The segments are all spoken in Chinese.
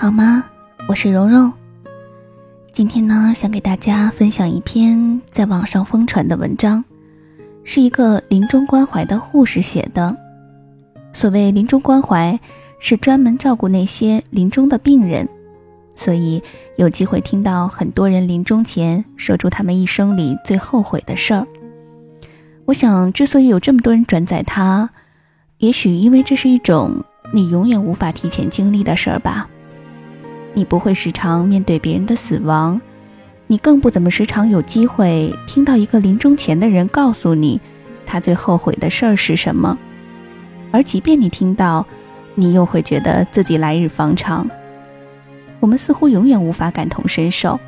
好吗？我是蓉蓉。今天呢，想给大家分享一篇在网上疯传的文章，是一个临终关怀的护士写的。所谓临终关怀，是专门照顾那些临终的病人，所以有机会听到很多人临终前说出他们一生里最后悔的事儿。我想，之所以有这么多人转载它，也许因为这是一种你永远无法提前经历的事儿吧。你不会时常面对别人的死亡，你更不怎么时常有机会听到一个临终前的人告诉你他最后悔的事儿是什么。而即便你听到，你又会觉得自己来日方长。我们似乎永远无法感同身受。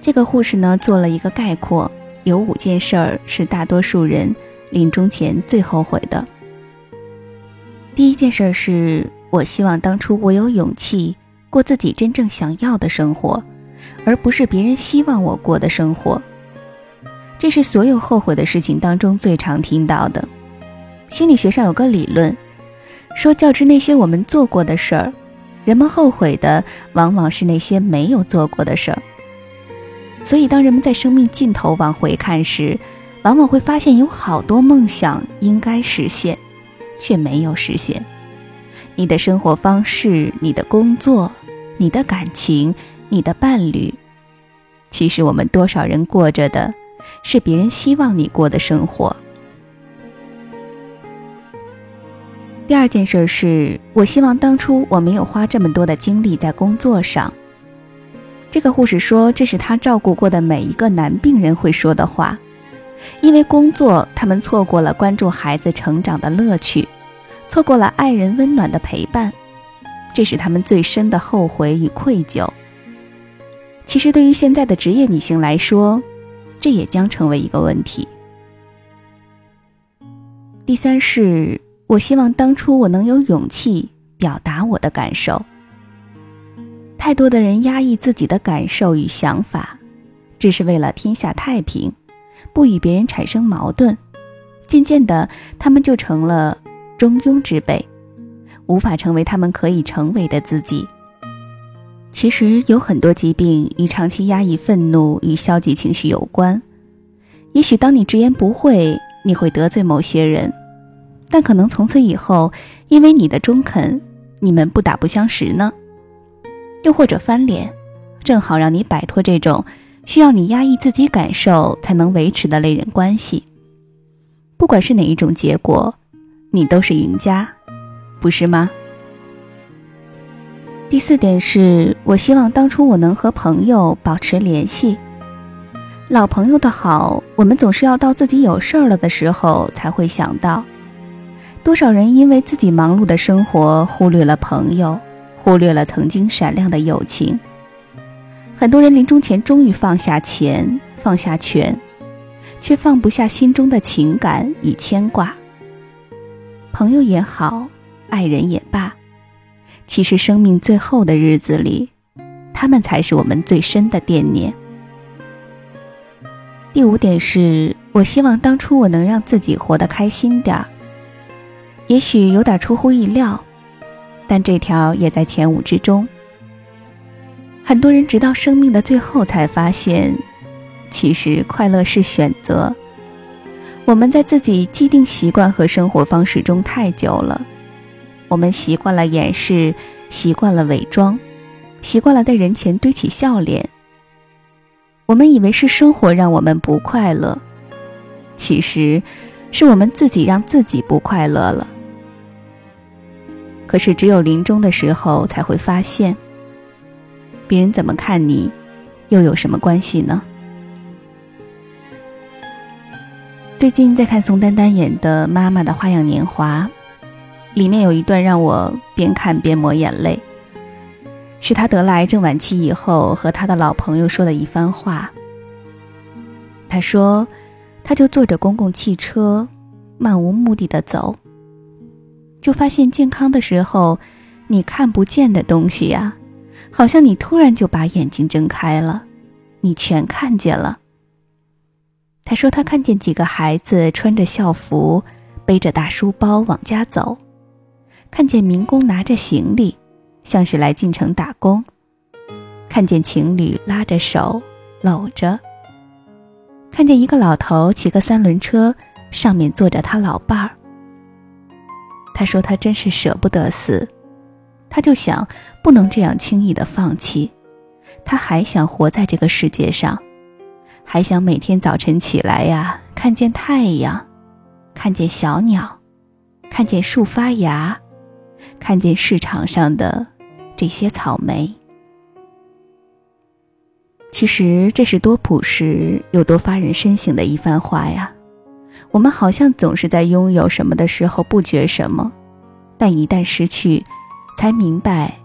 这个护士呢，做了一个概括，有五件事儿是大多数人临终前最后悔的。第一件事是我希望当初我有勇气。过自己真正想要的生活，而不是别人希望我过的生活。这是所有后悔的事情当中最常听到的。心理学上有个理论，说较之那些我们做过的事儿，人们后悔的往往是那些没有做过的事儿。所以，当人们在生命尽头往回看时，往往会发现有好多梦想应该实现，却没有实现。你的生活方式，你的工作。你的感情，你的伴侣，其实我们多少人过着的，是别人希望你过的生活。第二件事是，我希望当初我没有花这么多的精力在工作上。这个护士说，这是他照顾过的每一个男病人会说的话，因为工作，他们错过了关注孩子成长的乐趣，错过了爱人温暖的陪伴。这是他们最深的后悔与愧疚。其实，对于现在的职业女性来说，这也将成为一个问题。第三是，我希望当初我能有勇气表达我的感受。太多的人压抑自己的感受与想法，只是为了天下太平，不与别人产生矛盾。渐渐的，他们就成了中庸之辈。无法成为他们可以成为的自己。其实有很多疾病与长期压抑愤怒与消极情绪有关。也许当你直言不讳，你会得罪某些人，但可能从此以后，因为你的中肯，你们不打不相识呢。又或者翻脸，正好让你摆脱这种需要你压抑自己感受才能维持的类人关系。不管是哪一种结果，你都是赢家。不是吗？第四点是我希望当初我能和朋友保持联系。老朋友的好，我们总是要到自己有事儿了的时候才会想到。多少人因为自己忙碌的生活，忽略了朋友，忽略了曾经闪亮的友情。很多人临终前终于放下钱，放下权，却放不下心中的情感与牵挂。朋友也好。爱人也罢，其实生命最后的日子里，他们才是我们最深的惦念。第五点是我希望当初我能让自己活得开心点儿，也许有点出乎意料，但这条也在前五之中。很多人直到生命的最后才发现，其实快乐是选择。我们在自己既定习惯和生活方式中太久了。我们习惯了掩饰，习惯了伪装，习惯了在人前堆起笑脸。我们以为是生活让我们不快乐，其实是我们自己让自己不快乐了。可是只有临终的时候才会发现，别人怎么看你，又有什么关系呢？最近在看宋丹丹演的《妈妈的花样年华》。里面有一段让我边看边抹眼泪，是他得癌症晚期以后和他的老朋友说的一番话。他说：“他就坐着公共汽车，漫无目的的走，就发现健康的时候，你看不见的东西呀，好像你突然就把眼睛睁开了，你全看见了。”他说他看见几个孩子穿着校服，背着大书包往家走。看见民工拿着行李，像是来进城打工。看见情侣拉着手搂着，看见一个老头骑个三轮车，上面坐着他老伴儿。他说他真是舍不得死，他就想不能这样轻易的放弃，他还想活在这个世界上，还想每天早晨起来呀，看见太阳，看见小鸟，看见树发芽，看见市场上的这些草莓。其实这是多朴实又多发人深省的一番话呀！我们好像总是在拥有什么的时候不觉什么，但一旦失去，才明白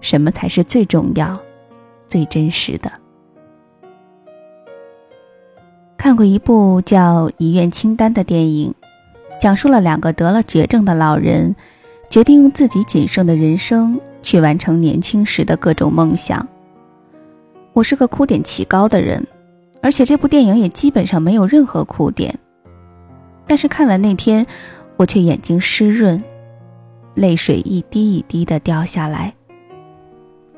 什么才是最重要、最真实的。看过一部叫《遗愿清单》的电影，讲述了两个得了绝症的老人，决定用自己仅剩的人生去完成年轻时的各种梦想。我是个哭点奇高的人，而且这部电影也基本上没有任何哭点。但是看完那天，我却眼睛湿润，泪水一滴一滴的掉下来。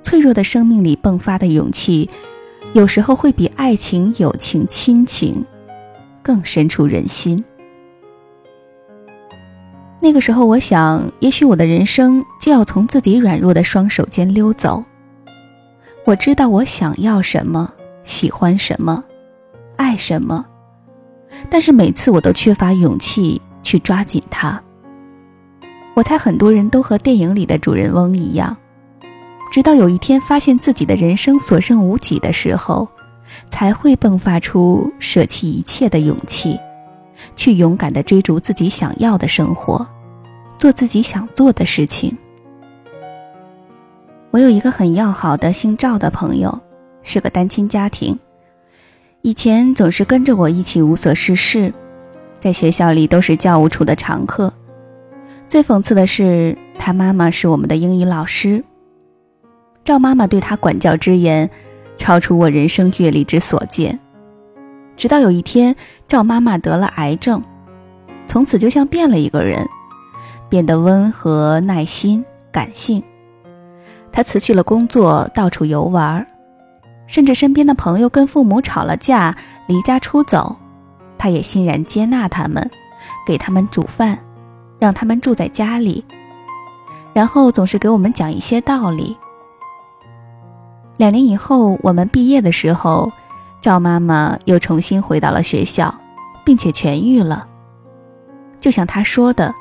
脆弱的生命里迸发的勇气，有时候会比爱情、友情、亲情更深处人心。那个时候，我想，也许我的人生就要从自己软弱的双手间溜走。我知道我想要什么，喜欢什么，爱什么，但是每次我都缺乏勇气去抓紧它。我猜很多人都和电影里的主人翁一样，直到有一天发现自己的人生所剩无几的时候，才会迸发出舍弃一切的勇气，去勇敢地追逐自己想要的生活，做自己想做的事情。我有一个很要好的姓赵的朋友，是个单亲家庭。以前总是跟着我一起无所事事，在学校里都是教务处的常客。最讽刺的是，他妈妈是我们的英语老师。赵妈妈对他管教之严，超出我人生阅历之所见。直到有一天，赵妈妈得了癌症，从此就像变了一个人，变得温和、耐心、感性。他辞去了工作，到处游玩，甚至身边的朋友跟父母吵了架，离家出走，他也欣然接纳他们，给他们煮饭，让他们住在家里，然后总是给我们讲一些道理。两年以后，我们毕业的时候，赵妈妈又重新回到了学校，并且痊愈了。就像她说的。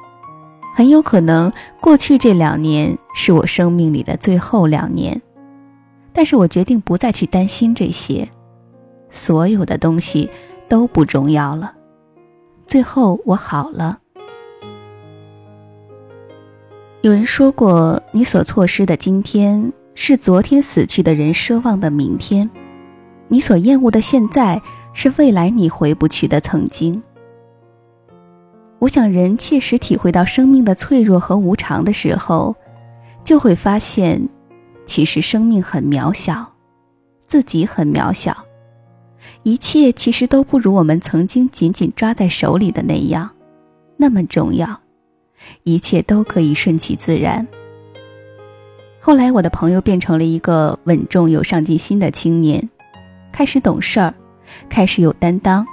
很有可能，过去这两年是我生命里的最后两年，但是我决定不再去担心这些，所有的东西都不重要了。最后我好了。有人说过，你所错失的今天，是昨天死去的人奢望的明天；你所厌恶的现在，是未来你回不去的曾经。我想，人切实体会到生命的脆弱和无常的时候，就会发现，其实生命很渺小，自己很渺小，一切其实都不如我们曾经紧紧抓在手里的那样那么重要，一切都可以顺其自然。后来，我的朋友变成了一个稳重有上进心的青年，开始懂事儿，开始有担当。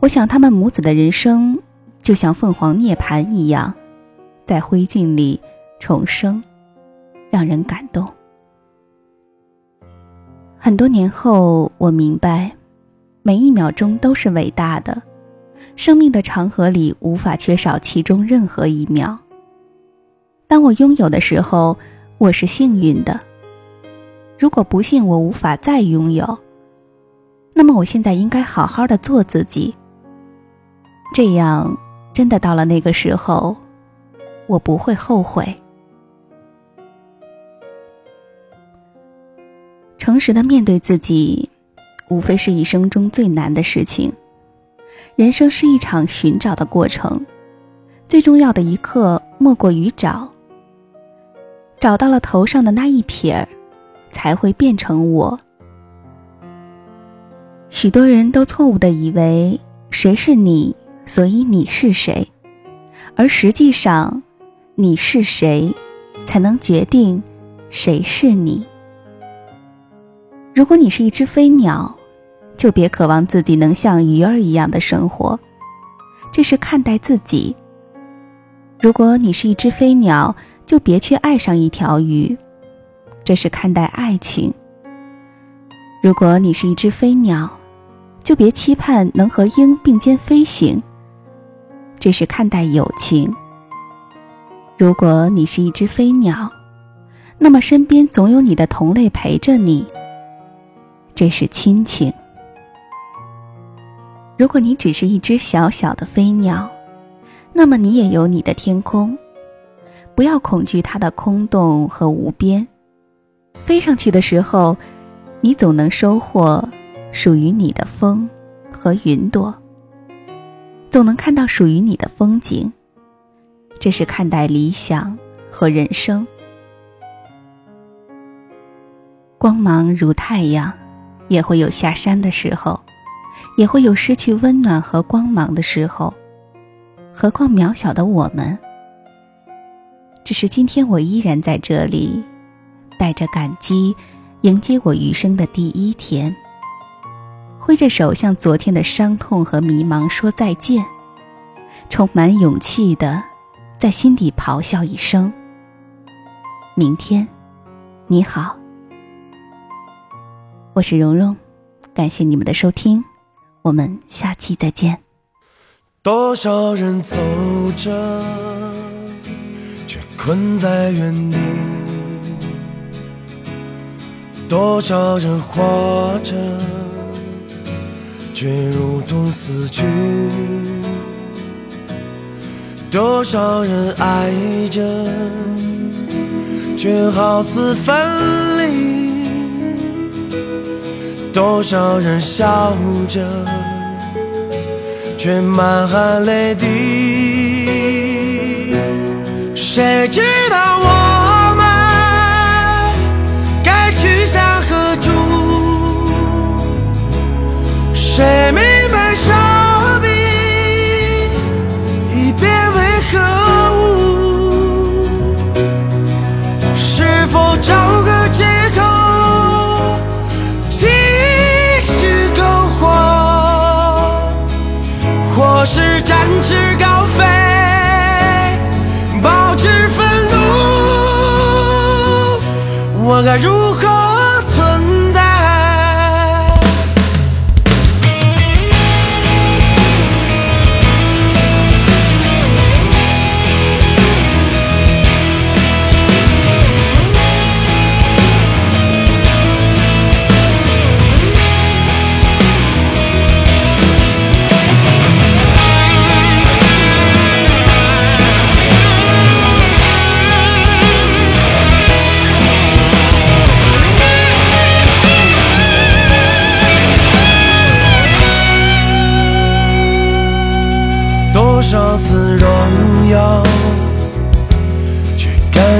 我想，他们母子的人生。就像凤凰涅槃一样，在灰烬里重生，让人感动。很多年后，我明白，每一秒钟都是伟大的，生命的长河里无法缺少其中任何一秒。当我拥有的时候，我是幸运的；如果不幸我无法再拥有，那么我现在应该好好的做自己，这样。真的到了那个时候，我不会后悔。诚实的面对自己，无非是一生中最难的事情。人生是一场寻找的过程，最重要的一刻莫过于找。找到了头上的那一撇儿，才会变成我。许多人都错误的以为，谁是你？所以你是谁？而实际上，你是谁，才能决定谁是你？如果你是一只飞鸟，就别渴望自己能像鱼儿一样的生活，这是看待自己；如果你是一只飞鸟，就别去爱上一条鱼，这是看待爱情；如果你是一只飞鸟，就别期盼能和鹰并肩飞行，这是看待友情；如果你是一只飞鸟，那么身边总有你的同类陪着你。这是亲情。如果你只是一只小小的飞鸟，那么你也有你的天空。不要恐惧它的空洞和无边，飞上去的时候，你总能收获属于你的风和云朵，总能看到属于你的风景。这是看待理想和人生。光芒如太阳。也会有下山的时候，也会有失去温暖和光芒的时候，何况渺小的我们。只是今天我依然在这里，带着感激，迎接我余生的第一天。挥着手向昨天的伤痛和迷茫说再见，充满勇气的，在心底咆哮一声：明天，你好。我是蓉蓉，感谢你们的收听，我们下期再见。多少人走着，却困在原地；多少人活着，却如同死去；多少人爱着，却好似分离。多少人笑着，却满含泪滴。谁知道我我该如何？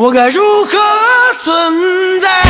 我该如何存在？